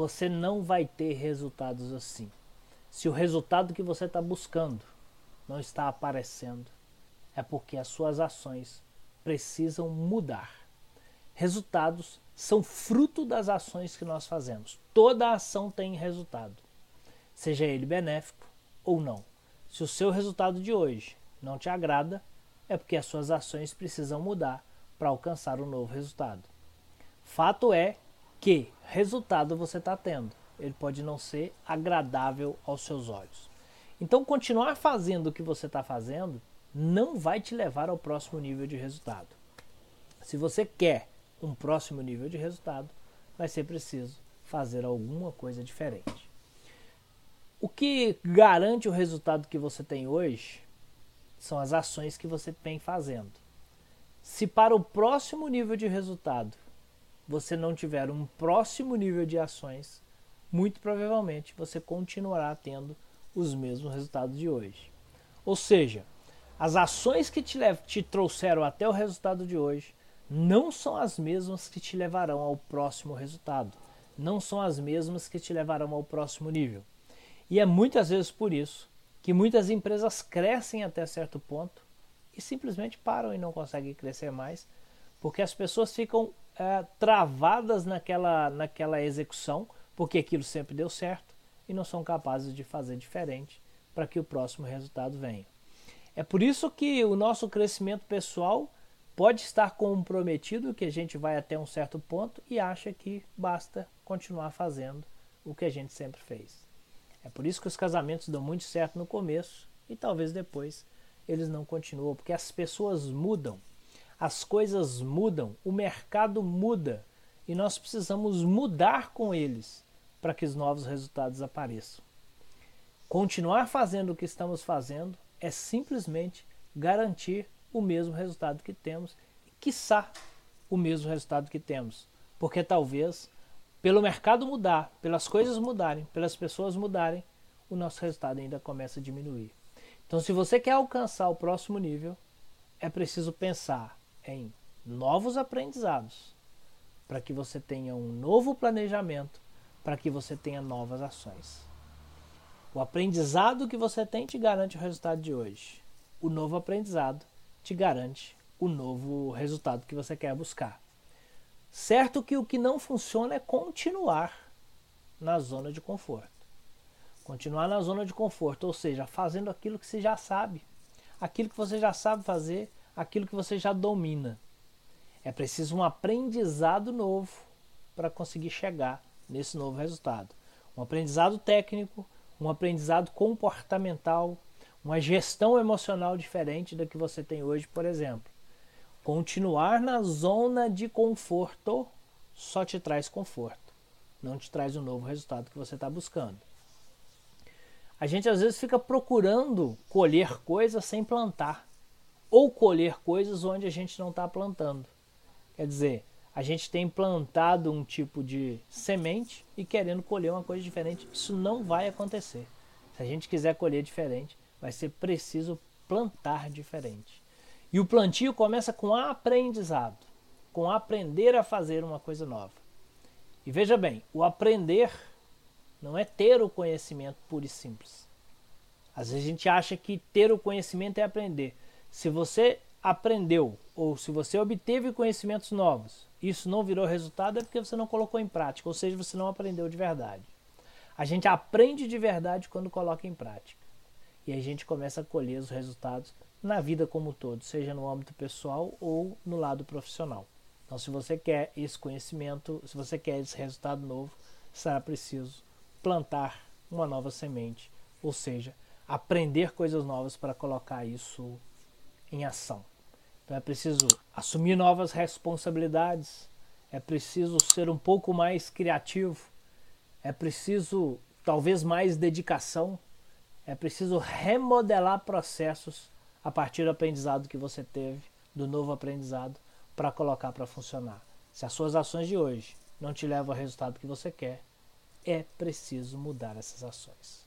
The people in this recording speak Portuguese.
você não vai ter resultados assim. Se o resultado que você está buscando não está aparecendo, é porque as suas ações precisam mudar. Resultados são fruto das ações que nós fazemos. Toda ação tem resultado, seja ele benéfico ou não. Se o seu resultado de hoje não te agrada, é porque as suas ações precisam mudar para alcançar um novo resultado. Fato é que resultado você está tendo. Ele pode não ser agradável aos seus olhos. Então, continuar fazendo o que você está fazendo não vai te levar ao próximo nível de resultado. Se você quer um próximo nível de resultado, vai ser preciso fazer alguma coisa diferente. O que garante o resultado que você tem hoje são as ações que você vem fazendo. Se para o próximo nível de resultado você não tiver um próximo nível de ações, muito provavelmente você continuará tendo os mesmos resultados de hoje. Ou seja, as ações que te, te trouxeram até o resultado de hoje não são as mesmas que te levarão ao próximo resultado, não são as mesmas que te levarão ao próximo nível. E é muitas vezes por isso que muitas empresas crescem até certo ponto e simplesmente param e não conseguem crescer mais, porque as pessoas ficam é, travadas naquela, naquela execução, porque aquilo sempre deu certo e não são capazes de fazer diferente para que o próximo resultado venha. É por isso que o nosso crescimento pessoal pode estar comprometido, que a gente vai até um certo ponto e acha que basta continuar fazendo o que a gente sempre fez. É por isso que os casamentos dão muito certo no começo e talvez depois eles não continuam, porque as pessoas mudam, as coisas mudam, o mercado muda e nós precisamos mudar com eles para que os novos resultados apareçam. Continuar fazendo o que estamos fazendo é simplesmente garantir o mesmo resultado que temos e, quiçá, o mesmo resultado que temos. Porque talvez, pelo mercado mudar, pelas coisas mudarem, pelas pessoas mudarem, o nosso resultado ainda começa a diminuir. Então, se você quer alcançar o próximo nível, é preciso pensar em novos aprendizados, para que você tenha um novo planejamento, para que você tenha novas ações. O aprendizado que você tem te garante o resultado de hoje. O novo aprendizado te garante o novo resultado que você quer buscar. Certo que o que não funciona é continuar na zona de conforto. Continuar na zona de conforto, ou seja, fazendo aquilo que você já sabe, aquilo que você já sabe fazer, aquilo que você já domina. É preciso um aprendizado novo para conseguir chegar nesse novo resultado. Um aprendizado técnico, um aprendizado comportamental, uma gestão emocional diferente da que você tem hoje, por exemplo. Continuar na zona de conforto só te traz conforto, não te traz o novo resultado que você está buscando. A gente às vezes fica procurando colher coisas sem plantar, ou colher coisas onde a gente não está plantando. Quer dizer, a gente tem plantado um tipo de semente e querendo colher uma coisa diferente. Isso não vai acontecer. Se a gente quiser colher diferente, vai ser preciso plantar diferente. E o plantio começa com aprendizado, com aprender a fazer uma coisa nova. E veja bem, o aprender não é ter o conhecimento puro e simples. Às vezes a gente acha que ter o conhecimento é aprender. Se você aprendeu ou se você obteve conhecimentos novos, isso não virou resultado é porque você não colocou em prática, ou seja, você não aprendeu de verdade. A gente aprende de verdade quando coloca em prática. E a gente começa a colher os resultados na vida como um todo, seja no âmbito pessoal ou no lado profissional. Então, se você quer esse conhecimento, se você quer esse resultado novo, será preciso plantar uma nova semente, ou seja, aprender coisas novas para colocar isso em ação. Então é preciso assumir novas responsabilidades, é preciso ser um pouco mais criativo, é preciso talvez mais dedicação, é preciso remodelar processos a partir do aprendizado que você teve, do novo aprendizado, para colocar para funcionar. Se as suas ações de hoje não te levam ao resultado que você quer, é preciso mudar essas ações.